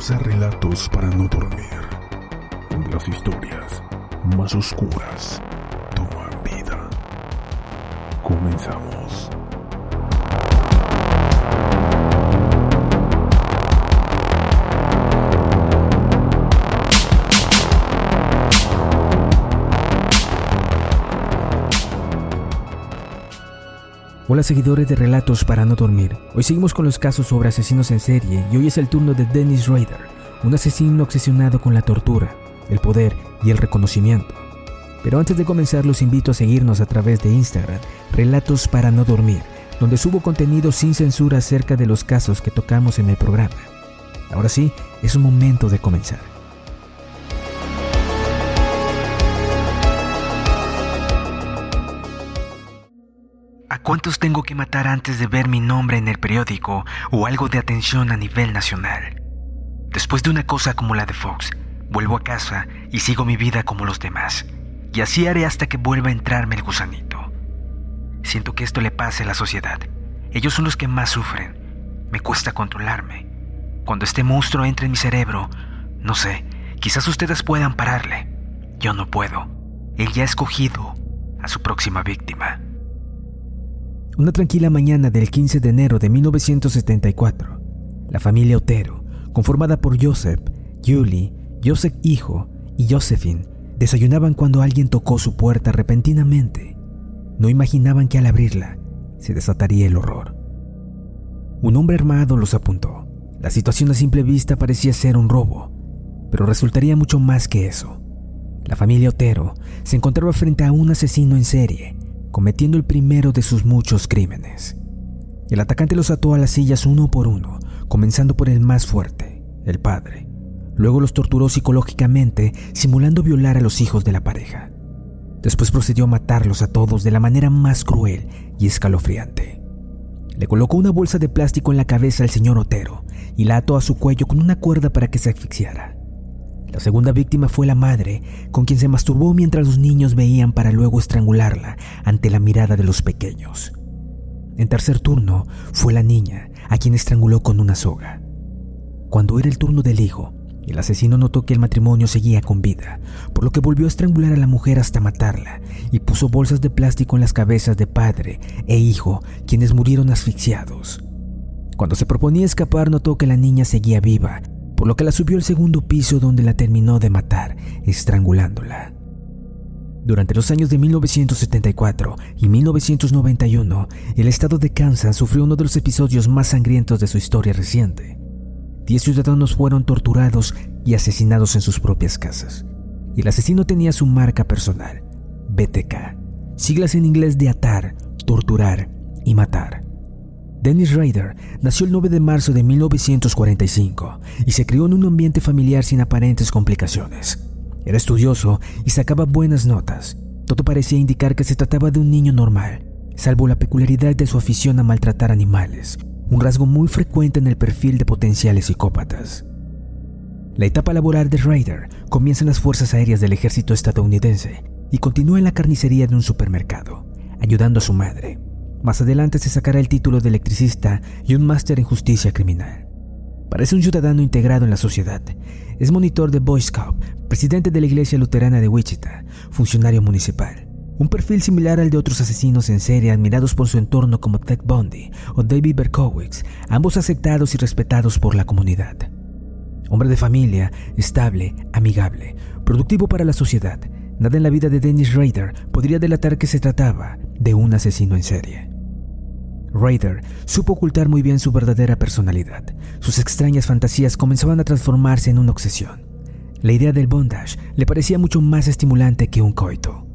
Bienvenidos a Relatos para no dormir, las historias más oscuras toman vida. Comenzamos. Hola seguidores de Relatos para no dormir. Hoy seguimos con los casos sobre asesinos en serie y hoy es el turno de Dennis Rader, un asesino obsesionado con la tortura, el poder y el reconocimiento. Pero antes de comenzar los invito a seguirnos a través de Instagram, Relatos para no dormir, donde subo contenido sin censura acerca de los casos que tocamos en el programa. Ahora sí, es un momento de comenzar. Cuántos tengo que matar antes de ver mi nombre en el periódico o algo de atención a nivel nacional? Después de una cosa como la de Fox, vuelvo a casa y sigo mi vida como los demás. Y así haré hasta que vuelva a entrarme el gusanito. Siento que esto le pase a la sociedad. Ellos son los que más sufren. Me cuesta controlarme. Cuando este monstruo entre en mi cerebro, no sé, quizás ustedes puedan pararle. Yo no puedo. Él ya ha escogido a su próxima víctima. Una tranquila mañana del 15 de enero de 1974, la familia Otero, conformada por Joseph, Julie, Joseph hijo y Josephine, desayunaban cuando alguien tocó su puerta repentinamente. No imaginaban que al abrirla se desataría el horror. Un hombre armado los apuntó. La situación a simple vista parecía ser un robo, pero resultaría mucho más que eso. La familia Otero se encontraba frente a un asesino en serie cometiendo el primero de sus muchos crímenes. El atacante los ató a las sillas uno por uno, comenzando por el más fuerte, el padre. Luego los torturó psicológicamente, simulando violar a los hijos de la pareja. Después procedió a matarlos a todos de la manera más cruel y escalofriante. Le colocó una bolsa de plástico en la cabeza al señor Otero y la ató a su cuello con una cuerda para que se asfixiara. La segunda víctima fue la madre, con quien se masturbó mientras los niños veían para luego estrangularla ante la mirada de los pequeños. En tercer turno fue la niña, a quien estranguló con una soga. Cuando era el turno del hijo, el asesino notó que el matrimonio seguía con vida, por lo que volvió a estrangular a la mujer hasta matarla y puso bolsas de plástico en las cabezas de padre e hijo, quienes murieron asfixiados. Cuando se proponía escapar, notó que la niña seguía viva por lo que la subió al segundo piso donde la terminó de matar, estrangulándola. Durante los años de 1974 y 1991, el estado de Kansas sufrió uno de los episodios más sangrientos de su historia reciente. Diez ciudadanos fueron torturados y asesinados en sus propias casas. Y el asesino tenía su marca personal, BTK, siglas en inglés de atar, torturar y matar. Dennis Rader nació el 9 de marzo de 1945 y se crió en un ambiente familiar sin aparentes complicaciones. Era estudioso y sacaba buenas notas. Todo parecía indicar que se trataba de un niño normal, salvo la peculiaridad de su afición a maltratar animales, un rasgo muy frecuente en el perfil de potenciales psicópatas. La etapa laboral de Rader comienza en las Fuerzas Aéreas del Ejército estadounidense y continúa en la carnicería de un supermercado, ayudando a su madre, más adelante se sacará el título de electricista y un máster en justicia criminal. Parece un ciudadano integrado en la sociedad. Es monitor de Boy Scout, presidente de la iglesia luterana de Wichita, funcionario municipal. Un perfil similar al de otros asesinos en serie admirados por su entorno como Ted Bundy o David Berkowitz, ambos aceptados y respetados por la comunidad. Hombre de familia, estable, amigable, productivo para la sociedad, nada en la vida de Dennis Rader podría delatar que se trataba de un asesino en serie. Raider supo ocultar muy bien su verdadera personalidad. Sus extrañas fantasías comenzaban a transformarse en una obsesión. La idea del bondage le parecía mucho más estimulante que un coito.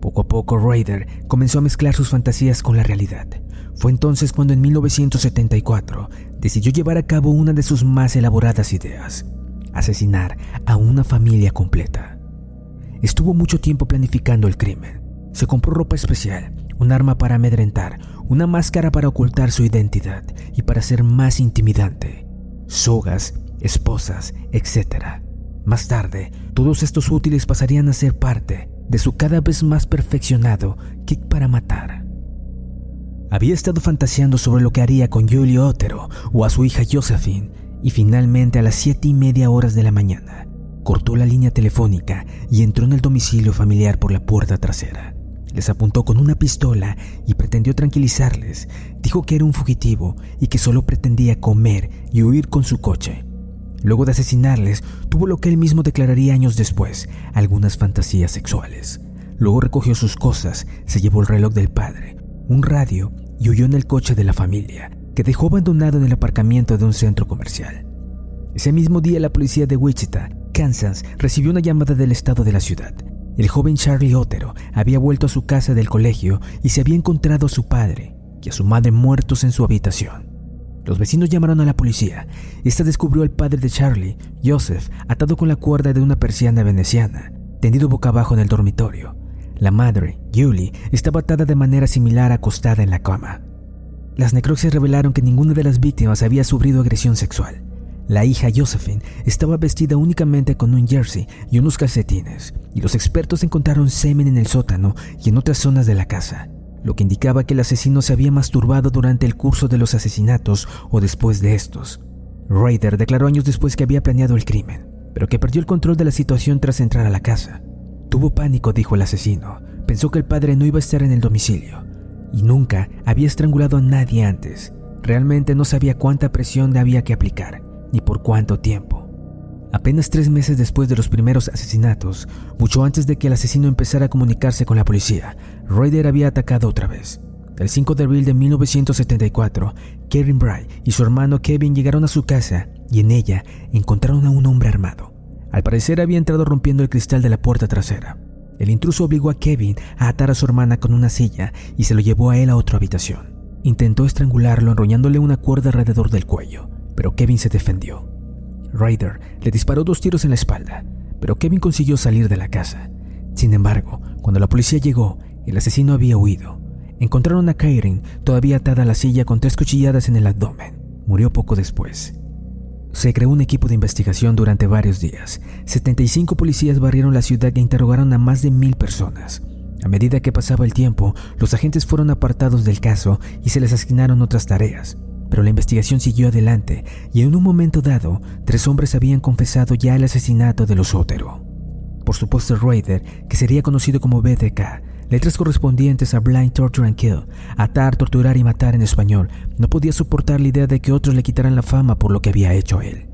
Poco a poco Raider comenzó a mezclar sus fantasías con la realidad. Fue entonces cuando en 1974 decidió llevar a cabo una de sus más elaboradas ideas, asesinar a una familia completa. Estuvo mucho tiempo planificando el crimen. Se compró ropa especial, un arma para amedrentar, una máscara para ocultar su identidad y para ser más intimidante, sogas, esposas, etc. Más tarde, todos estos útiles pasarían a ser parte de su cada vez más perfeccionado kit para matar. Había estado fantaseando sobre lo que haría con Julio Otero o a su hija Josephine y finalmente a las siete y media horas de la mañana cortó la línea telefónica y entró en el domicilio familiar por la puerta trasera. Les apuntó con una pistola y pretendió tranquilizarles. Dijo que era un fugitivo y que solo pretendía comer y huir con su coche. Luego de asesinarles, tuvo lo que él mismo declararía años después, algunas fantasías sexuales. Luego recogió sus cosas, se llevó el reloj del padre, un radio y huyó en el coche de la familia, que dejó abandonado en el aparcamiento de un centro comercial. Ese mismo día la policía de Wichita, Kansas, recibió una llamada del estado de la ciudad. El joven Charlie Otero había vuelto a su casa del colegio y se había encontrado a su padre y a su madre muertos en su habitación. Los vecinos llamaron a la policía. Esta descubrió al padre de Charlie, Joseph, atado con la cuerda de una persiana veneciana, tendido boca abajo en el dormitorio. La madre, Julie, estaba atada de manera similar acostada en la cama. Las necropsias revelaron que ninguna de las víctimas había sufrido agresión sexual. La hija Josephine estaba vestida únicamente con un jersey y unos calcetines, y los expertos encontraron semen en el sótano y en otras zonas de la casa, lo que indicaba que el asesino se había masturbado durante el curso de los asesinatos o después de estos. Raider declaró años después que había planeado el crimen, pero que perdió el control de la situación tras entrar a la casa. Tuvo pánico, dijo el asesino. Pensó que el padre no iba a estar en el domicilio y nunca había estrangulado a nadie antes. Realmente no sabía cuánta presión había que aplicar ni por cuánto tiempo. Apenas tres meses después de los primeros asesinatos, mucho antes de que el asesino empezara a comunicarse con la policía, Raider había atacado otra vez. El 5 de abril de 1974, Kevin Bright y su hermano Kevin llegaron a su casa y en ella encontraron a un hombre armado. Al parecer había entrado rompiendo el cristal de la puerta trasera. El intruso obligó a Kevin a atar a su hermana con una silla y se lo llevó a él a otra habitación. Intentó estrangularlo enrollándole una cuerda alrededor del cuello pero Kevin se defendió. Ryder le disparó dos tiros en la espalda, pero Kevin consiguió salir de la casa. Sin embargo, cuando la policía llegó, el asesino había huido. Encontraron a Karen todavía atada a la silla con tres cuchilladas en el abdomen. Murió poco después. Se creó un equipo de investigación durante varios días. 75 policías barrieron la ciudad e interrogaron a más de mil personas. A medida que pasaba el tiempo, los agentes fueron apartados del caso y se les asignaron otras tareas. Pero la investigación siguió adelante y en un momento dado, tres hombres habían confesado ya el asesinato de los Otero. Por supuesto, Raider, que sería conocido como BDK, letras correspondientes a Blind Torture and Kill, atar, torturar y matar en español, no podía soportar la idea de que otros le quitaran la fama por lo que había hecho él.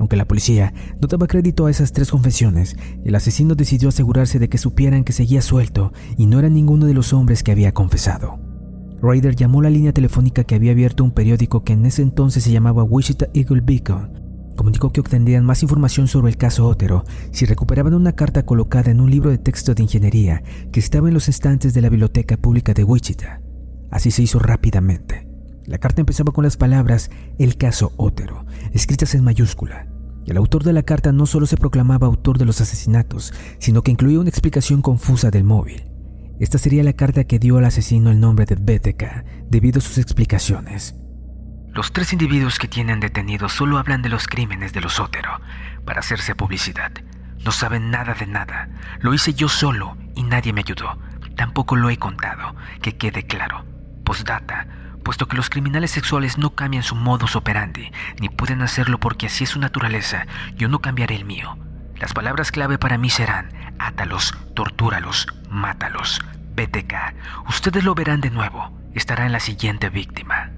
Aunque la policía no daba crédito a esas tres confesiones, el asesino decidió asegurarse de que supieran que seguía suelto y no era ninguno de los hombres que había confesado. Ryder llamó la línea telefónica que había abierto un periódico que en ese entonces se llamaba Wichita Eagle Beacon. Comunicó que obtendrían más información sobre el caso Otero si recuperaban una carta colocada en un libro de texto de ingeniería que estaba en los estantes de la Biblioteca Pública de Wichita. Así se hizo rápidamente. La carta empezaba con las palabras El caso Otero, escritas en mayúscula. El autor de la carta no solo se proclamaba autor de los asesinatos, sino que incluía una explicación confusa del móvil. Esta sería la carta que dio al asesino el nombre de BTK debido a sus explicaciones. Los tres individuos que tienen detenidos solo hablan de los crímenes de los Otero para hacerse publicidad. No saben nada de nada. Lo hice yo solo y nadie me ayudó. Tampoco lo he contado, que quede claro. Postdata, puesto que los criminales sexuales no cambian su modus operandi, ni pueden hacerlo porque así es su naturaleza, yo no cambiaré el mío. Las palabras clave para mí serán, átalos, tortúralos, mátalos. BTK, ustedes lo verán de nuevo, estará en la siguiente víctima.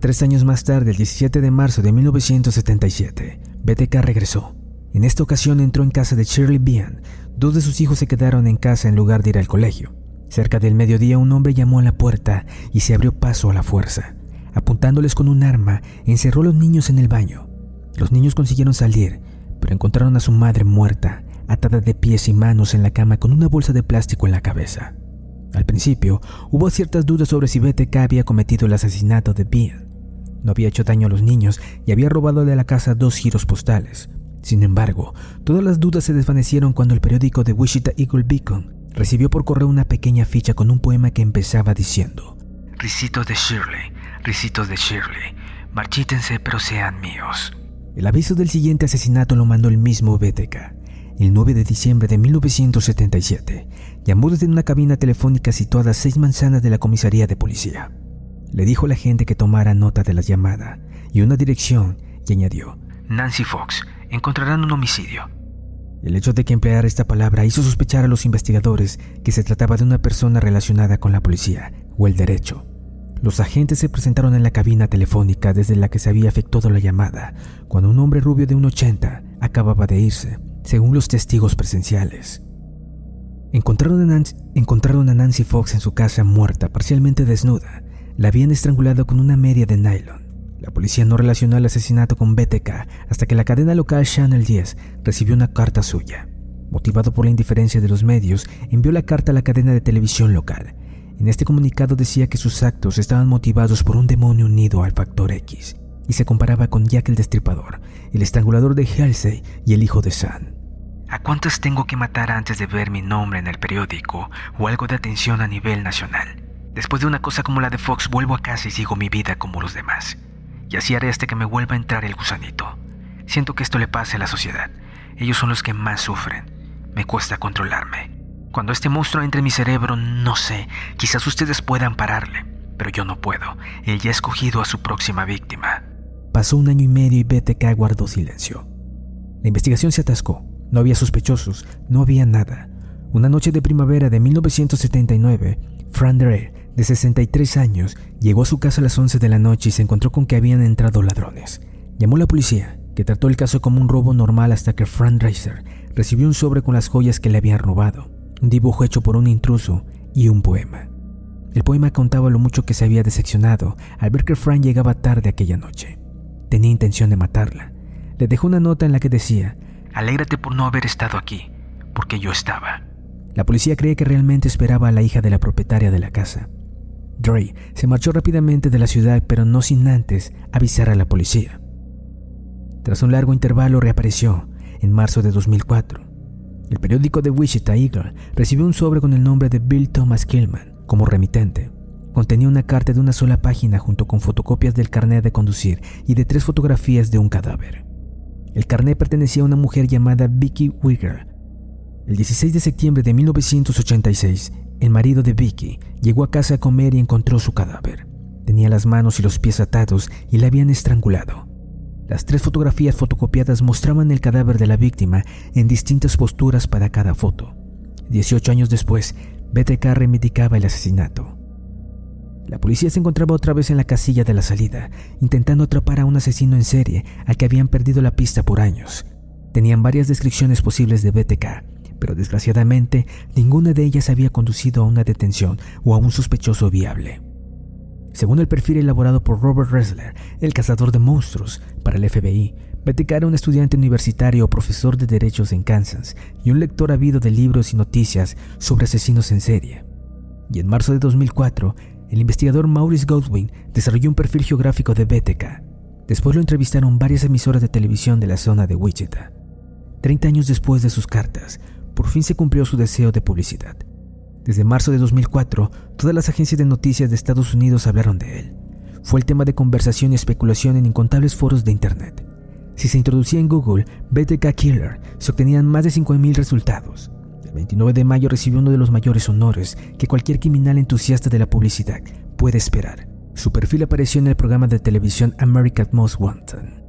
Tres años más tarde, el 17 de marzo de 1977, BTK regresó. En esta ocasión entró en casa de Shirley Bean. Dos de sus hijos se quedaron en casa en lugar de ir al colegio. Cerca del mediodía un hombre llamó a la puerta y se abrió paso a la fuerza. Apuntándoles con un arma, encerró a los niños en el baño. Los niños consiguieron salir, pero encontraron a su madre muerta, atada de pies y manos en la cama con una bolsa de plástico en la cabeza. Al principio, hubo ciertas dudas sobre si BTK había cometido el asesinato de Bean. No había hecho daño a los niños y había robado de la casa dos giros postales. Sin embargo, todas las dudas se desvanecieron cuando el periódico de Wichita Eagle Beacon recibió por correo una pequeña ficha con un poema que empezaba diciendo: Ricitos de Shirley, ricitos de Shirley, marchítense pero sean míos. El aviso del siguiente asesinato lo mandó el mismo BTK. El 9 de diciembre de 1977, llamó desde una cabina telefónica situada a seis manzanas de la comisaría de policía. Le dijo a la gente que tomara nota de la llamada y una dirección y añadió, Nancy Fox, encontrarán un homicidio. El hecho de que empleara esta palabra hizo sospechar a los investigadores que se trataba de una persona relacionada con la policía o el derecho. Los agentes se presentaron en la cabina telefónica desde la que se había efectuado la llamada, cuando un hombre rubio de 1,80 acababa de irse, según los testigos presenciales. Encontraron a, Nancy, encontraron a Nancy Fox en su casa muerta, parcialmente desnuda. La habían estrangulado con una media de nylon. La policía no relacionó el asesinato con BTK hasta que la cadena local Channel 10 recibió una carta suya. Motivado por la indiferencia de los medios, envió la carta a la cadena de televisión local en este comunicado decía que sus actos estaban motivados por un demonio unido al factor X y se comparaba con Jack el Destripador, el estrangulador de Halsey y el hijo de San. ¿A cuántas tengo que matar antes de ver mi nombre en el periódico o algo de atención a nivel nacional? Después de una cosa como la de Fox, vuelvo a casa y sigo mi vida como los demás. Y así haré hasta que me vuelva a entrar el gusanito. Siento que esto le pase a la sociedad. Ellos son los que más sufren. Me cuesta controlarme. Cuando este monstruo entre en mi cerebro, no sé, quizás ustedes puedan pararle, pero yo no puedo. Él ya ha escogido a su próxima víctima. Pasó un año y medio y BTK guardó silencio. La investigación se atascó. No había sospechosos, no había nada. Una noche de primavera de 1979, Fran Dre, de 63 años, llegó a su casa a las 11 de la noche y se encontró con que habían entrado ladrones. Llamó a la policía, que trató el caso como un robo normal hasta que Fran Reiser recibió un sobre con las joyas que le habían robado un dibujo hecho por un intruso y un poema. El poema contaba lo mucho que se había decepcionado al ver que Frank llegaba tarde aquella noche. Tenía intención de matarla. Le dejó una nota en la que decía, Alégrate por no haber estado aquí, porque yo estaba. La policía cree que realmente esperaba a la hija de la propietaria de la casa. Dre se marchó rápidamente de la ciudad, pero no sin antes avisar a la policía. Tras un largo intervalo reapareció en marzo de 2004 el periódico de Wichita Eagle recibió un sobre con el nombre de Bill Thomas Killman como remitente. Contenía una carta de una sola página junto con fotocopias del carnet de conducir y de tres fotografías de un cadáver. El carnet pertenecía a una mujer llamada Vicky Wigger. El 16 de septiembre de 1986, el marido de Vicky llegó a casa a comer y encontró su cadáver. Tenía las manos y los pies atados y la habían estrangulado. Las tres fotografías fotocopiadas mostraban el cadáver de la víctima en distintas posturas para cada foto. 18 años después, BTK reivindicaba el asesinato. La policía se encontraba otra vez en la casilla de la salida, intentando atrapar a un asesino en serie al que habían perdido la pista por años. Tenían varias descripciones posibles de BTK, pero desgraciadamente ninguna de ellas había conducido a una detención o a un sospechoso viable. Según el perfil elaborado por Robert Ressler, el cazador de monstruos, para el FBI, BTK era un estudiante universitario o profesor de derechos en Kansas y un lector habido de libros y noticias sobre asesinos en serie. Y en marzo de 2004, el investigador Maurice Goldwyn desarrolló un perfil geográfico de BTK. Después lo entrevistaron varias emisoras de televisión de la zona de Wichita. Treinta años después de sus cartas, por fin se cumplió su deseo de publicidad. Desde marzo de 2004, todas las agencias de noticias de Estados Unidos hablaron de él. Fue el tema de conversación y especulación en incontables foros de Internet. Si se introducía en Google BTK Killer, se obtenían más de 5.000 resultados. El 29 de mayo recibió uno de los mayores honores que cualquier criminal entusiasta de la publicidad puede esperar. Su perfil apareció en el programa de televisión America's Most Wanted.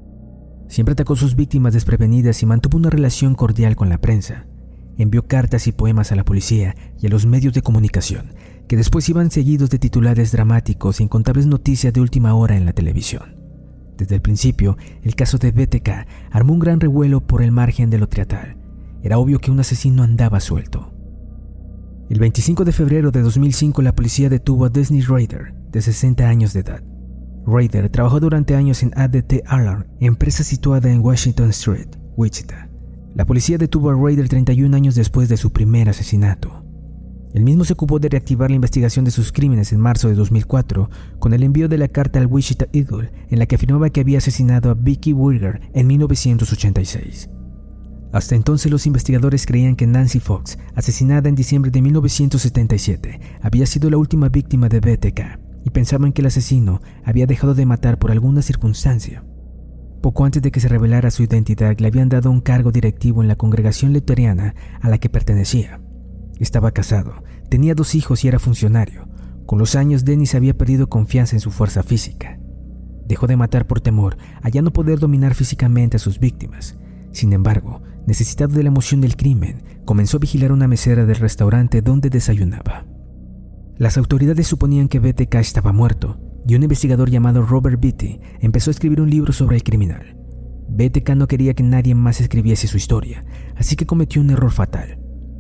Siempre atacó a sus víctimas desprevenidas y mantuvo una relación cordial con la prensa. Envió cartas y poemas a la policía y a los medios de comunicación, que después iban seguidos de titulares dramáticos e incontables noticias de última hora en la televisión. Desde el principio, el caso de BTK armó un gran revuelo por el margen de lo triatal. Era obvio que un asesino andaba suelto. El 25 de febrero de 2005 la policía detuvo a Disney Raider, de 60 años de edad. Raider trabajó durante años en ADT Alarm, empresa situada en Washington Street, Wichita. La policía detuvo a Raider 31 años después de su primer asesinato. El mismo se ocupó de reactivar la investigación de sus crímenes en marzo de 2004 con el envío de la carta al Wichita Eagle en la que afirmaba que había asesinado a Vicky Wurger en 1986. Hasta entonces los investigadores creían que Nancy Fox, asesinada en diciembre de 1977, había sido la última víctima de BTK y pensaban que el asesino había dejado de matar por alguna circunstancia. Poco antes de que se revelara su identidad, le habían dado un cargo directivo en la congregación luteriana a la que pertenecía. Estaba casado, tenía dos hijos y era funcionario. Con los años, Dennis había perdido confianza en su fuerza física. Dejó de matar por temor a ya no poder dominar físicamente a sus víctimas. Sin embargo, necesitado de la emoción del crimen, comenzó a vigilar una mesera del restaurante donde desayunaba. Las autoridades suponían que BTK estaba muerto y un investigador llamado Robert Beatty empezó a escribir un libro sobre el criminal. BTK no quería que nadie más escribiese su historia, así que cometió un error fatal.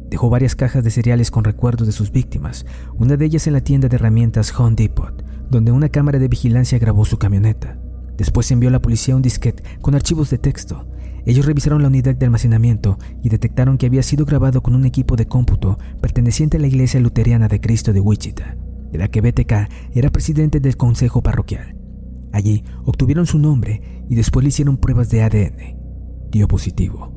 Dejó varias cajas de cereales con recuerdos de sus víctimas, una de ellas en la tienda de herramientas Home Depot, donde una cámara de vigilancia grabó su camioneta. Después envió a la policía un disquete con archivos de texto ellos revisaron la unidad de almacenamiento y detectaron que había sido grabado con un equipo de cómputo perteneciente a la Iglesia Luteriana de Cristo de Wichita, de la que BTK era presidente del consejo parroquial. Allí obtuvieron su nombre y después le hicieron pruebas de ADN. Dio positivo.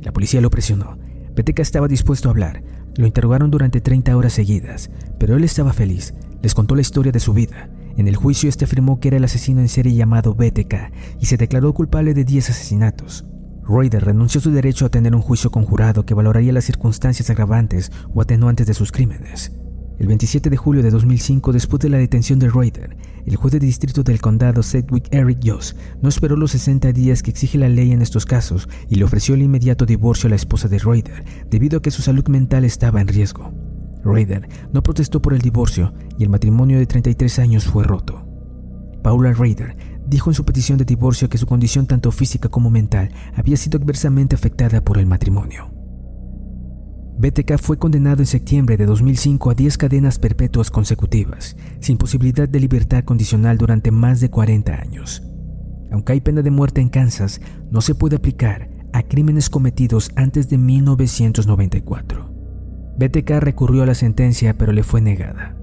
La policía lo presionó. BTK estaba dispuesto a hablar. Lo interrogaron durante 30 horas seguidas, pero él estaba feliz. Les contó la historia de su vida. En el juicio este afirmó que era el asesino en serie llamado BTK y se declaró culpable de 10 asesinatos. Raider renunció a su derecho a tener un juicio conjurado que valoraría las circunstancias agravantes o atenuantes de sus crímenes. El 27 de julio de 2005, después de la detención de Raider, el juez de distrito del condado Sedgwick Eric Joss no esperó los 60 días que exige la ley en estos casos y le ofreció el inmediato divorcio a la esposa de Raider debido a que su salud mental estaba en riesgo. Raider no protestó por el divorcio y el matrimonio de 33 años fue roto. Paula Raider dijo en su petición de divorcio que su condición tanto física como mental había sido adversamente afectada por el matrimonio. BTK fue condenado en septiembre de 2005 a 10 cadenas perpetuas consecutivas, sin posibilidad de libertad condicional durante más de 40 años. Aunque hay pena de muerte en Kansas, no se puede aplicar a crímenes cometidos antes de 1994. BTK recurrió a la sentencia pero le fue negada.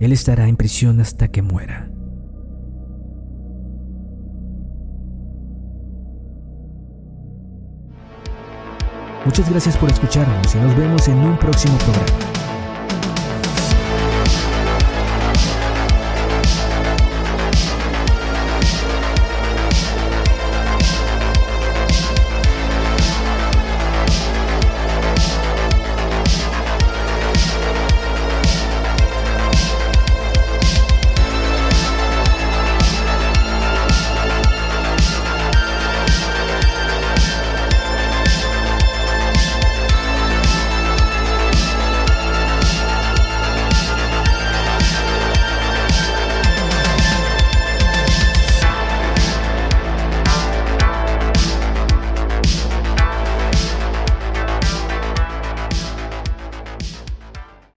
Él estará en prisión hasta que muera. Muchas gracias por escucharnos y nos vemos en un próximo programa.